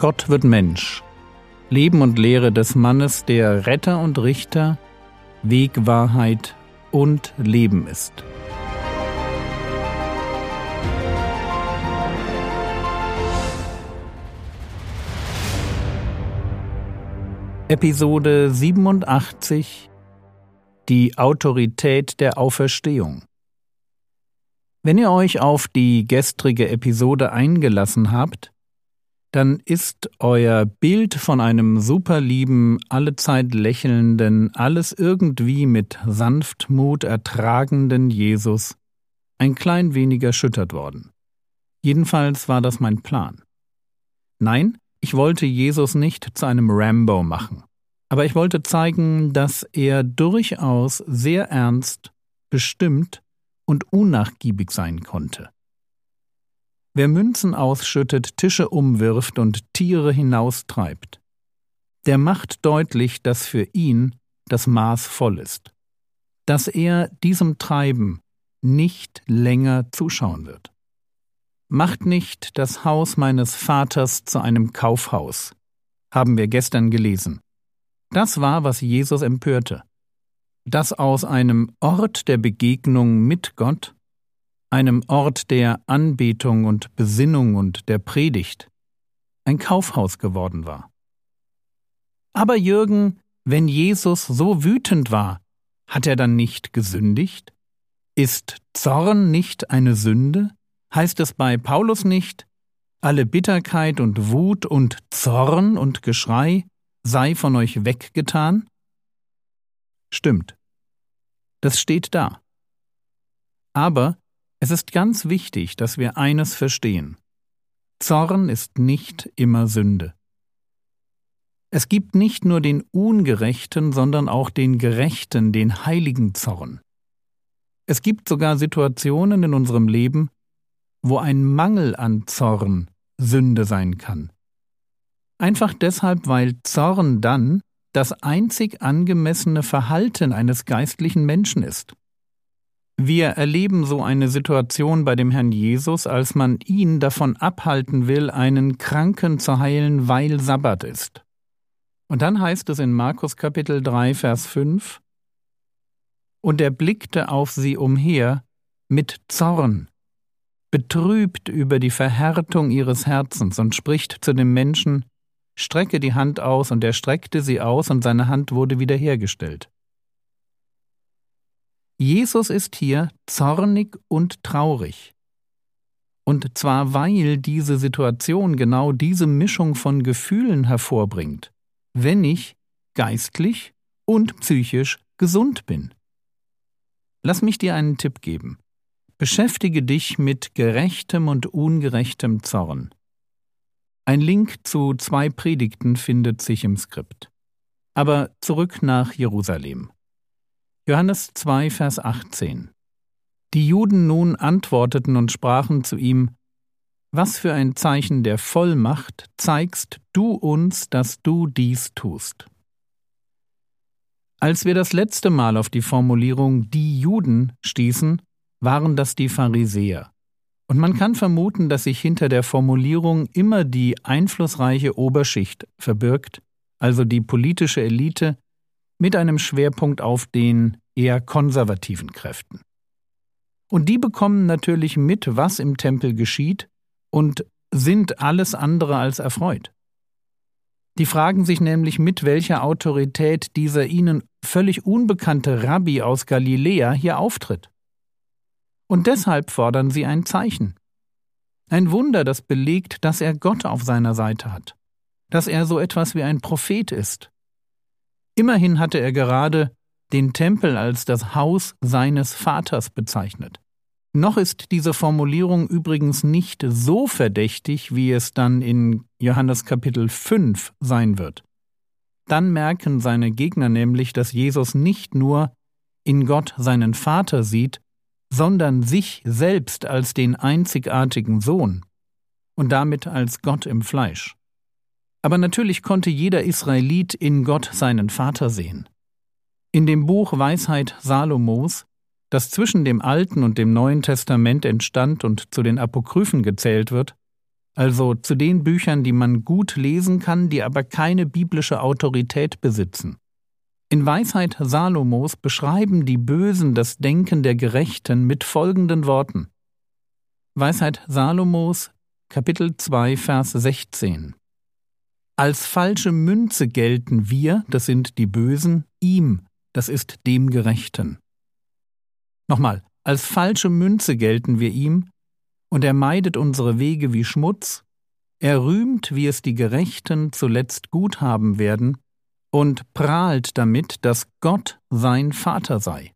Gott wird Mensch. Leben und Lehre des Mannes, der Retter und Richter, Weg, Wahrheit und Leben ist. Episode 87 Die Autorität der Auferstehung Wenn ihr euch auf die gestrige Episode eingelassen habt, dann ist euer Bild von einem superlieben, allezeit lächelnden, alles irgendwie mit Sanftmut ertragenden Jesus ein klein wenig erschüttert worden. Jedenfalls war das mein Plan. Nein, ich wollte Jesus nicht zu einem Rambo machen, aber ich wollte zeigen, dass er durchaus sehr ernst, bestimmt und unnachgiebig sein konnte. Wer Münzen ausschüttet, Tische umwirft und Tiere hinaustreibt, der macht deutlich, dass für ihn das Maß voll ist, dass er diesem Treiben nicht länger zuschauen wird. Macht nicht das Haus meines Vaters zu einem Kaufhaus, haben wir gestern gelesen. Das war, was Jesus empörte. Dass aus einem Ort der Begegnung mit Gott einem Ort der Anbetung und Besinnung und der Predigt, ein Kaufhaus geworden war. Aber Jürgen, wenn Jesus so wütend war, hat er dann nicht gesündigt? Ist Zorn nicht eine Sünde? Heißt es bei Paulus nicht, alle Bitterkeit und Wut und Zorn und Geschrei sei von euch weggetan? Stimmt. Das steht da. Aber es ist ganz wichtig, dass wir eines verstehen. Zorn ist nicht immer Sünde. Es gibt nicht nur den ungerechten, sondern auch den gerechten, den heiligen Zorn. Es gibt sogar Situationen in unserem Leben, wo ein Mangel an Zorn Sünde sein kann. Einfach deshalb, weil Zorn dann das einzig angemessene Verhalten eines geistlichen Menschen ist. Wir erleben so eine Situation bei dem Herrn Jesus, als man ihn davon abhalten will, einen Kranken zu heilen, weil Sabbat ist. Und dann heißt es in Markus Kapitel 3, Vers 5, Und er blickte auf sie umher mit Zorn, betrübt über die Verhärtung ihres Herzens und spricht zu dem Menschen, Strecke die Hand aus, und er streckte sie aus, und seine Hand wurde wiederhergestellt. Jesus ist hier zornig und traurig. Und zwar weil diese Situation genau diese Mischung von Gefühlen hervorbringt, wenn ich geistlich und psychisch gesund bin. Lass mich dir einen Tipp geben. Beschäftige dich mit gerechtem und ungerechtem Zorn. Ein Link zu zwei Predigten findet sich im Skript. Aber zurück nach Jerusalem. Johannes 2, Vers 18. Die Juden nun antworteten und sprachen zu ihm, Was für ein Zeichen der Vollmacht zeigst du uns, dass du dies tust? Als wir das letzte Mal auf die Formulierung die Juden stießen, waren das die Pharisäer. Und man kann vermuten, dass sich hinter der Formulierung immer die einflussreiche Oberschicht verbirgt, also die politische Elite, mit einem Schwerpunkt auf den eher konservativen Kräften. Und die bekommen natürlich mit, was im Tempel geschieht und sind alles andere als erfreut. Die fragen sich nämlich, mit welcher Autorität dieser ihnen völlig unbekannte Rabbi aus Galiläa hier auftritt. Und deshalb fordern sie ein Zeichen. Ein Wunder, das belegt, dass er Gott auf seiner Seite hat, dass er so etwas wie ein Prophet ist, Immerhin hatte er gerade den Tempel als das Haus seines Vaters bezeichnet. Noch ist diese Formulierung übrigens nicht so verdächtig, wie es dann in Johannes Kapitel 5 sein wird. Dann merken seine Gegner nämlich, dass Jesus nicht nur in Gott seinen Vater sieht, sondern sich selbst als den einzigartigen Sohn und damit als Gott im Fleisch. Aber natürlich konnte jeder Israelit in Gott seinen Vater sehen. In dem Buch Weisheit Salomos, das zwischen dem Alten und dem Neuen Testament entstand und zu den Apokryphen gezählt wird, also zu den Büchern, die man gut lesen kann, die aber keine biblische Autorität besitzen. In Weisheit Salomos beschreiben die Bösen das Denken der Gerechten mit folgenden Worten. Weisheit Salomos, Kapitel 2, Vers 16. Als falsche Münze gelten wir, das sind die Bösen, ihm, das ist dem Gerechten. Nochmal, als falsche Münze gelten wir ihm, und er meidet unsere Wege wie Schmutz, er rühmt, wie es die Gerechten zuletzt gut haben werden, und prahlt damit, dass Gott sein Vater sei.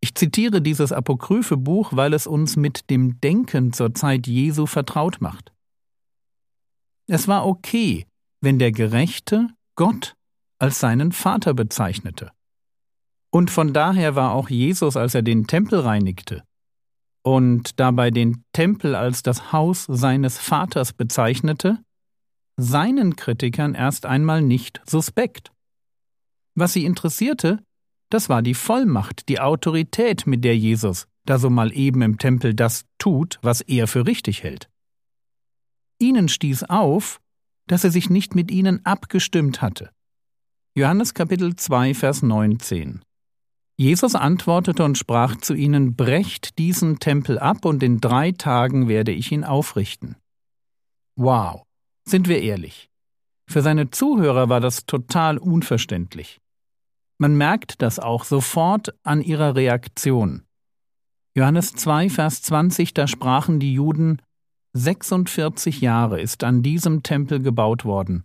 Ich zitiere dieses apokryphe Buch, weil es uns mit dem Denken zur Zeit Jesu vertraut macht. Es war okay, wenn der Gerechte Gott als seinen Vater bezeichnete. Und von daher war auch Jesus, als er den Tempel reinigte und dabei den Tempel als das Haus seines Vaters bezeichnete, seinen Kritikern erst einmal nicht suspekt. Was sie interessierte, das war die Vollmacht, die Autorität, mit der Jesus da so mal eben im Tempel das tut, was er für richtig hält. Ihnen stieß auf, dass er sich nicht mit ihnen abgestimmt hatte. Johannes Kapitel 2, Vers 19. Jesus antwortete und sprach zu ihnen, Brecht diesen Tempel ab, und in drei Tagen werde ich ihn aufrichten. Wow, sind wir ehrlich. Für seine Zuhörer war das total unverständlich. Man merkt das auch sofort an ihrer Reaktion. Johannes 2, Vers 20, da sprachen die Juden, 46 Jahre ist an diesem Tempel gebaut worden,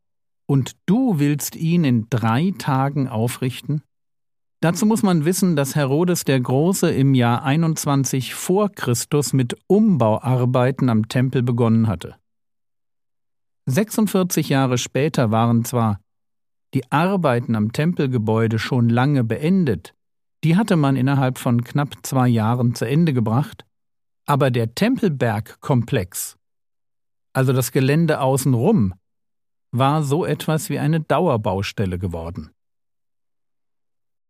und du willst ihn in drei Tagen aufrichten? Dazu muss man wissen, dass Herodes der Große im Jahr 21 vor Christus mit Umbauarbeiten am Tempel begonnen hatte. 46 Jahre später waren zwar die Arbeiten am Tempelgebäude schon lange beendet, die hatte man innerhalb von knapp zwei Jahren zu Ende gebracht, aber der Tempelbergkomplex also das Gelände außenrum, war so etwas wie eine Dauerbaustelle geworden.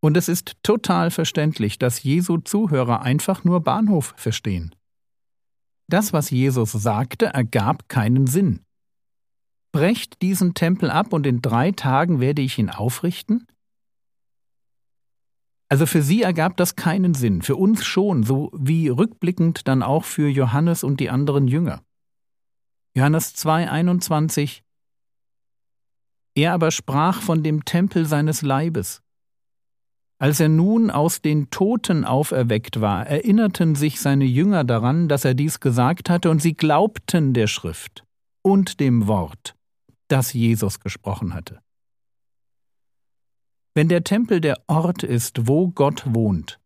Und es ist total verständlich, dass Jesu Zuhörer einfach nur Bahnhof verstehen. Das, was Jesus sagte, ergab keinen Sinn. Brecht diesen Tempel ab und in drei Tagen werde ich ihn aufrichten? Also für sie ergab das keinen Sinn, für uns schon, so wie rückblickend dann auch für Johannes und die anderen Jünger. Johannes 2,21 Er aber sprach von dem Tempel seines Leibes. Als er nun aus den Toten auferweckt war, erinnerten sich seine Jünger daran, dass er dies gesagt hatte, und sie glaubten der Schrift und dem Wort, das Jesus gesprochen hatte. Wenn der Tempel der Ort ist, wo Gott wohnt,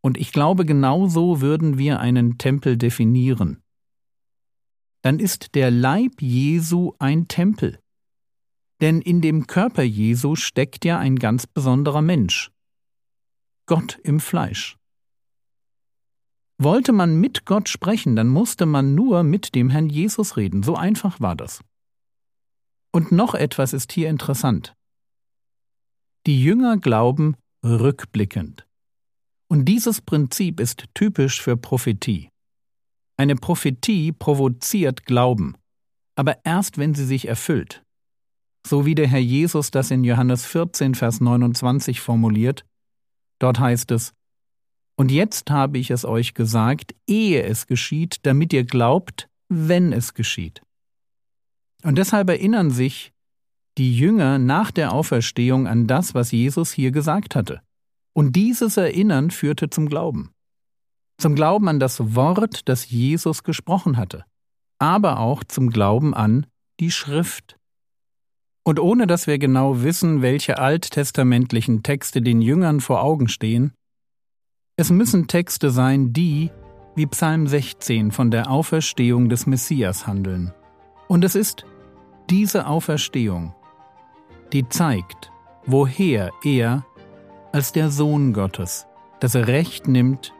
und ich glaube, genau so würden wir einen Tempel definieren, dann ist der Leib Jesu ein Tempel. Denn in dem Körper Jesu steckt ja ein ganz besonderer Mensch. Gott im Fleisch. Wollte man mit Gott sprechen, dann musste man nur mit dem Herrn Jesus reden. So einfach war das. Und noch etwas ist hier interessant. Die Jünger glauben rückblickend. Und dieses Prinzip ist typisch für Prophetie. Eine Prophetie provoziert Glauben, aber erst wenn sie sich erfüllt. So wie der Herr Jesus das in Johannes 14, Vers 29 formuliert, dort heißt es, Und jetzt habe ich es euch gesagt, ehe es geschieht, damit ihr glaubt, wenn es geschieht. Und deshalb erinnern sich die Jünger nach der Auferstehung an das, was Jesus hier gesagt hatte. Und dieses Erinnern führte zum Glauben zum Glauben an das Wort, das Jesus gesprochen hatte, aber auch zum Glauben an die Schrift. Und ohne dass wir genau wissen, welche alttestamentlichen Texte den Jüngern vor Augen stehen, es müssen Texte sein, die, wie Psalm 16, von der Auferstehung des Messias handeln. Und es ist diese Auferstehung, die zeigt, woher er als der Sohn Gottes das Recht nimmt,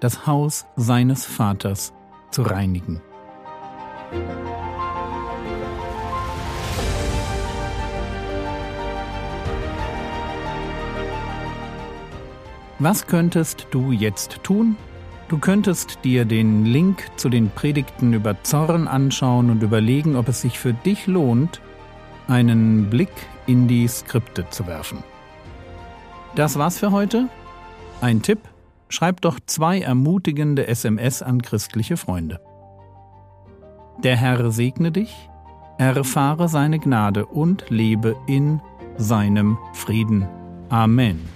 das Haus seines Vaters zu reinigen. Was könntest du jetzt tun? Du könntest dir den Link zu den Predigten über Zorn anschauen und überlegen, ob es sich für dich lohnt, einen Blick in die Skripte zu werfen. Das war's für heute. Ein Tipp, schreib doch zwei ermutigende SMS an christliche Freunde. Der Herr segne dich, erfahre seine Gnade und lebe in seinem Frieden. Amen.